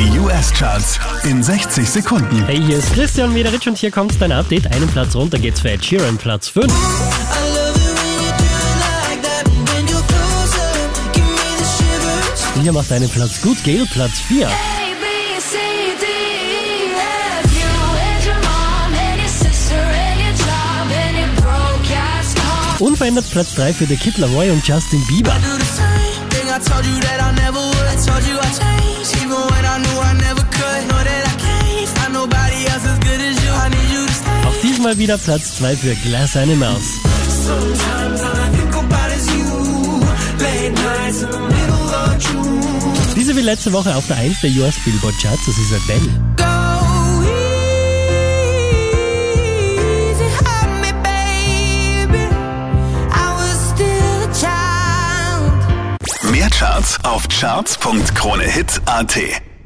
Die US-Charts in 60 Sekunden. Hey, hier ist Christian Mederitsch und hier kommt dein Update. Einen Platz runter geht's für Ed Sheeran, Platz 5. Hier macht einen Platz gut, Gail, Platz 4. Unverändert Platz 3 für The Kid Laroi und Justin Bieber. Diesmal wieder Platz 2 für Glass Animals. Diese wie letzte Woche auf der 1 der US Billboard Charts, das ist Adele. Mehr Charts auf charts.kronehit.at.